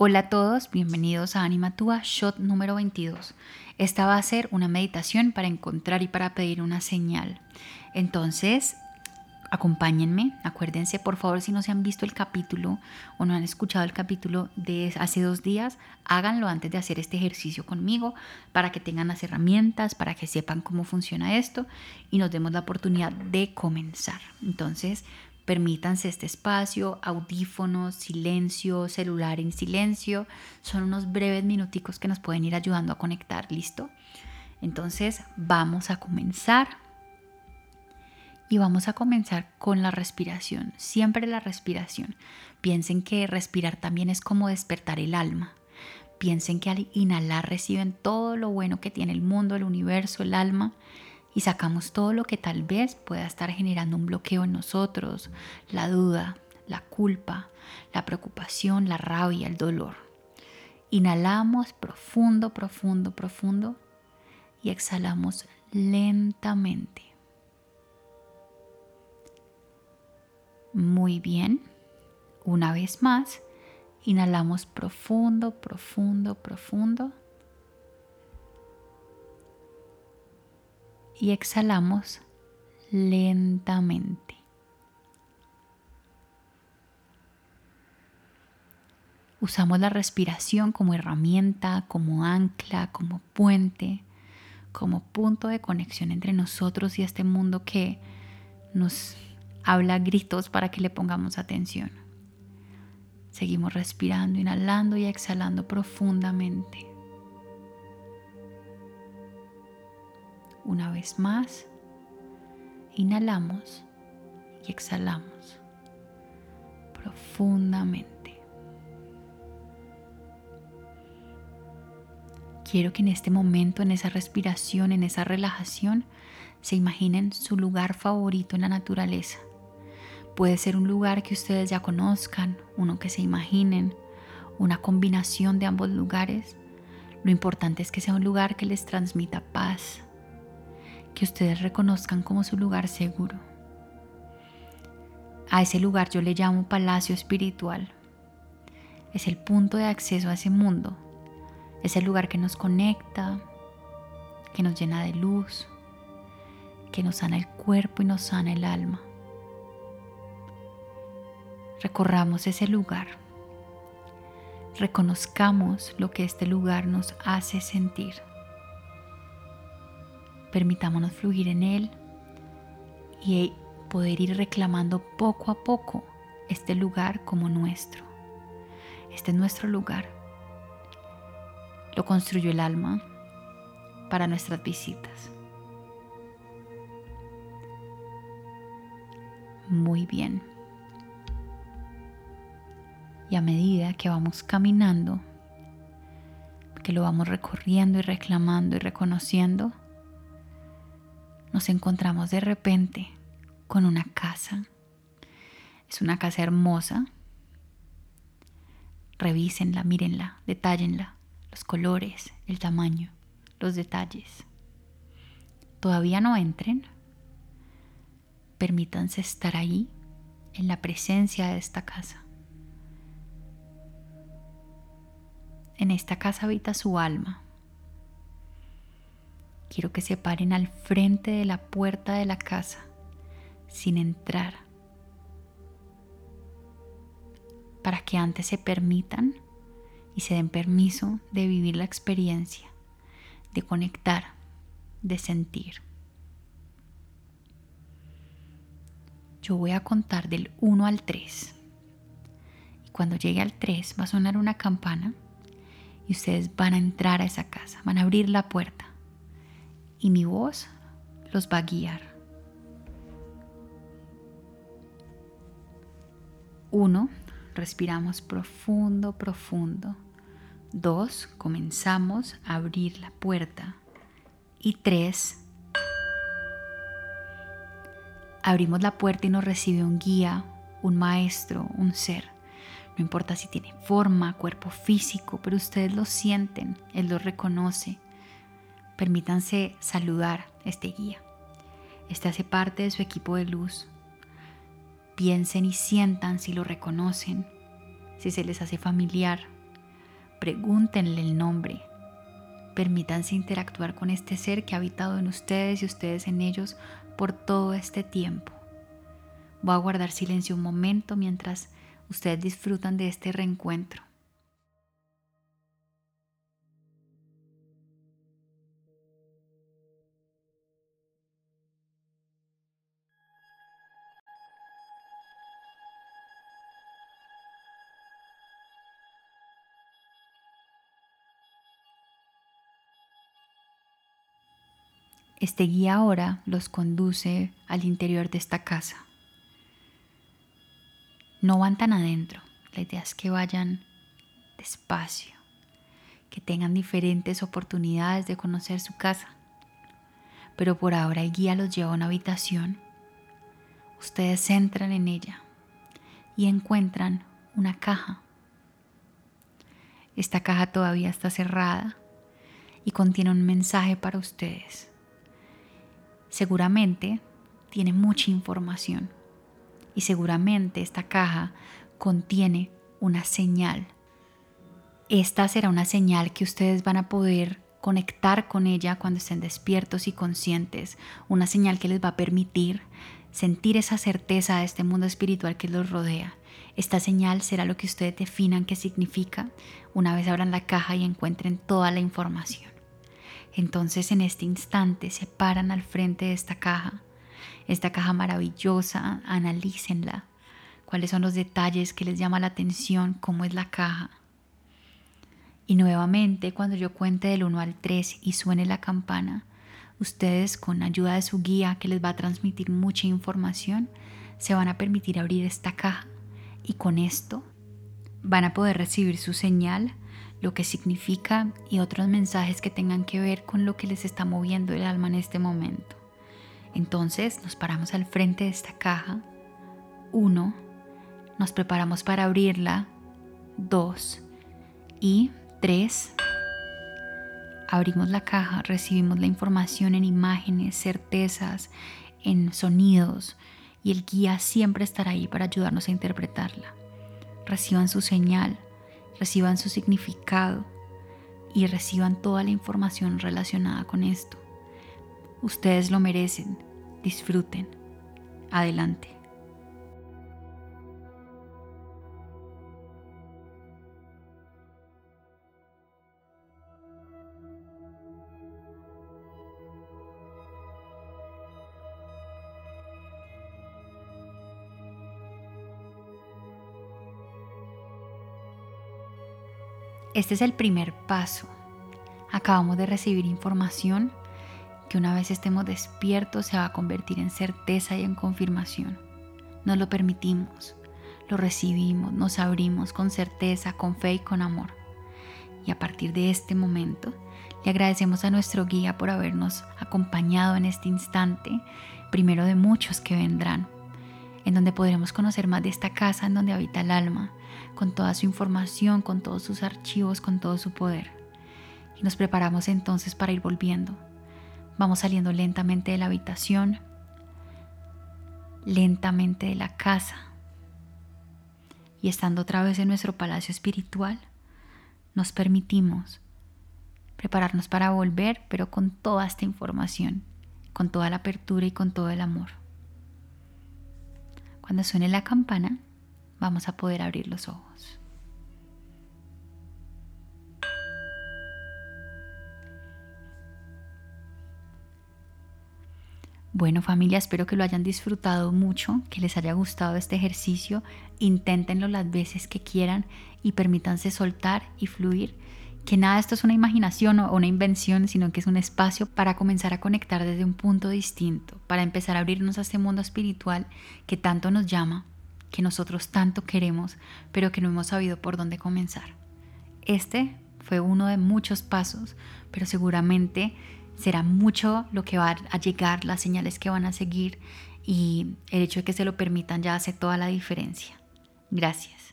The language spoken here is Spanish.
Hola a todos, bienvenidos a Anima Tua Shot número 22. Esta va a ser una meditación para encontrar y para pedir una señal. Entonces, acompáñenme, acuérdense por favor si no se han visto el capítulo o no han escuchado el capítulo de hace dos días, háganlo antes de hacer este ejercicio conmigo para que tengan las herramientas, para que sepan cómo funciona esto y nos demos la oportunidad de comenzar. Entonces, permítanse este espacio, audífonos, silencio, celular en silencio, son unos breves minuticos que nos pueden ir ayudando a conectar, ¿listo? Entonces, vamos a comenzar y vamos a comenzar con la respiración, siempre la respiración. Piensen que respirar también es como despertar el alma. Piensen que al inhalar reciben todo lo bueno que tiene el mundo, el universo, el alma y sacamos todo lo que tal vez pueda estar generando un bloqueo en nosotros, la duda, la culpa, la preocupación, la rabia, el dolor. Inhalamos profundo, profundo, profundo y exhalamos lentamente. Muy bien. Una vez más, inhalamos profundo, profundo, profundo. Y exhalamos lentamente. Usamos la respiración como herramienta, como ancla, como puente, como punto de conexión entre nosotros y este mundo que nos habla gritos para que le pongamos atención. Seguimos respirando, inhalando y exhalando profundamente. Una vez más, inhalamos y exhalamos profundamente. Quiero que en este momento, en esa respiración, en esa relajación, se imaginen su lugar favorito en la naturaleza Puede ser un lugar que ustedes ya conozcan, uno que se imaginen, una combinación de ambos lugares. Lo importante es que sea un lugar que les transmita paz, que ustedes reconozcan como su lugar seguro. A ese lugar yo le llamo palacio espiritual. Es el punto de acceso a ese mundo. Es el lugar que nos conecta, que nos llena de luz, que nos sana el cuerpo y nos sana el alma recorramos ese lugar, reconozcamos lo que este lugar nos hace sentir. Permitámonos fluir en él y poder ir reclamando poco a poco este lugar como nuestro. Este es nuestro lugar. Lo construyó el alma para nuestras visitas. Muy bien. Y a medida que vamos caminando, que lo vamos recorriendo y reclamando y reconociendo, nos encontramos de repente con una casa. Es una casa hermosa. Revísenla, mírenla, detállenla, los colores, el tamaño, los detalles. Todavía no entren. Permítanse estar ahí en la presencia de esta casa. En esta casa habita su alma. Quiero que se paren al frente de la puerta de la casa sin entrar para que antes se permitan y se den permiso de vivir la experiencia, de conectar, de sentir. Yo voy a contar del 1 al 3. Y cuando llegue al 3 va a sonar una campana y ustedes van a entrar a esa casa, van a abrir la puerta y mi voz los va a guiar. Uno, respiramos profundo, profundo. Dos, comenzamos a abrir la puerta. Y tres, abrimos la puerta y nos recibe un guía, un maestro, un ser. No importa si tiene forma, cuerpo físico, pero ustedes lo sienten, Él lo reconoce. Permítanse saludar este guía. Este hace parte de su equipo de luz. Piensen y sientan si lo reconocen, si se les hace familiar, pregúntenle el nombre. Permítanse interactuar con este ser que ha habitado en ustedes y ustedes en ellos por todo este tiempo. Voy a guardar silencio un momento mientras ustedes disfrutan de este reencuentro. Este guía ahora los conduce al interior de esta casa. No van tan adentro, la idea es que vayan despacio, que tengan diferentes oportunidades de conocer su casa. Pero por ahora el guía los lleva a una habitación. Ustedes entran en ella y encuentran una caja. Esta caja todavía está cerrada y contiene un mensaje para ustedes seguramente tiene mucha información y seguramente esta caja contiene una señal. Esta será una señal que ustedes van a poder conectar con ella cuando estén despiertos y conscientes, una señal que les va a permitir sentir esa certeza de este mundo espiritual que los rodea. Esta señal será lo que ustedes definan qué significa una vez abran la caja y encuentren toda la información. Entonces en este instante se paran al frente de esta caja, esta caja maravillosa, analícenla, cuáles son los detalles que les llama la atención, cómo es la caja. Y nuevamente cuando yo cuente del 1 al 3 y suene la campana, ustedes con ayuda de su guía que les va a transmitir mucha información, se van a permitir abrir esta caja. Y con esto van a poder recibir su señal lo que significa y otros mensajes que tengan que ver con lo que les está moviendo el alma en este momento. Entonces nos paramos al frente de esta caja. Uno, nos preparamos para abrirla. Dos y tres. Abrimos la caja, recibimos la información en imágenes, certezas, en sonidos y el guía siempre estará ahí para ayudarnos a interpretarla. Reciban su señal reciban su significado y reciban toda la información relacionada con esto. Ustedes lo merecen, disfruten. Adelante. Este es el primer paso. Acabamos de recibir información que una vez estemos despiertos se va a convertir en certeza y en confirmación. Nos lo permitimos, lo recibimos, nos abrimos con certeza, con fe y con amor. Y a partir de este momento, le agradecemos a nuestro guía por habernos acompañado en este instante, primero de muchos que vendrán, en donde podremos conocer más de esta casa en donde habita el alma, con toda su información, con todos sus archivos, con todo su poder. Y nos preparamos entonces para ir volviendo. Vamos saliendo lentamente de la habitación, lentamente de la casa. Y estando otra vez en nuestro palacio espiritual, nos permitimos prepararnos para volver, pero con toda esta información, con toda la apertura y con todo el amor. Cuando suene la campana, vamos a poder abrir los ojos. Bueno familia, espero que lo hayan disfrutado mucho, que les haya gustado este ejercicio. Inténtenlo las veces que quieran y permítanse soltar y fluir que nada esto es una imaginación o una invención, sino que es un espacio para comenzar a conectar desde un punto distinto, para empezar a abrirnos a este mundo espiritual que tanto nos llama, que nosotros tanto queremos, pero que no hemos sabido por dónde comenzar. Este fue uno de muchos pasos, pero seguramente será mucho lo que va a llegar, las señales que van a seguir y el hecho de que se lo permitan ya hace toda la diferencia. Gracias.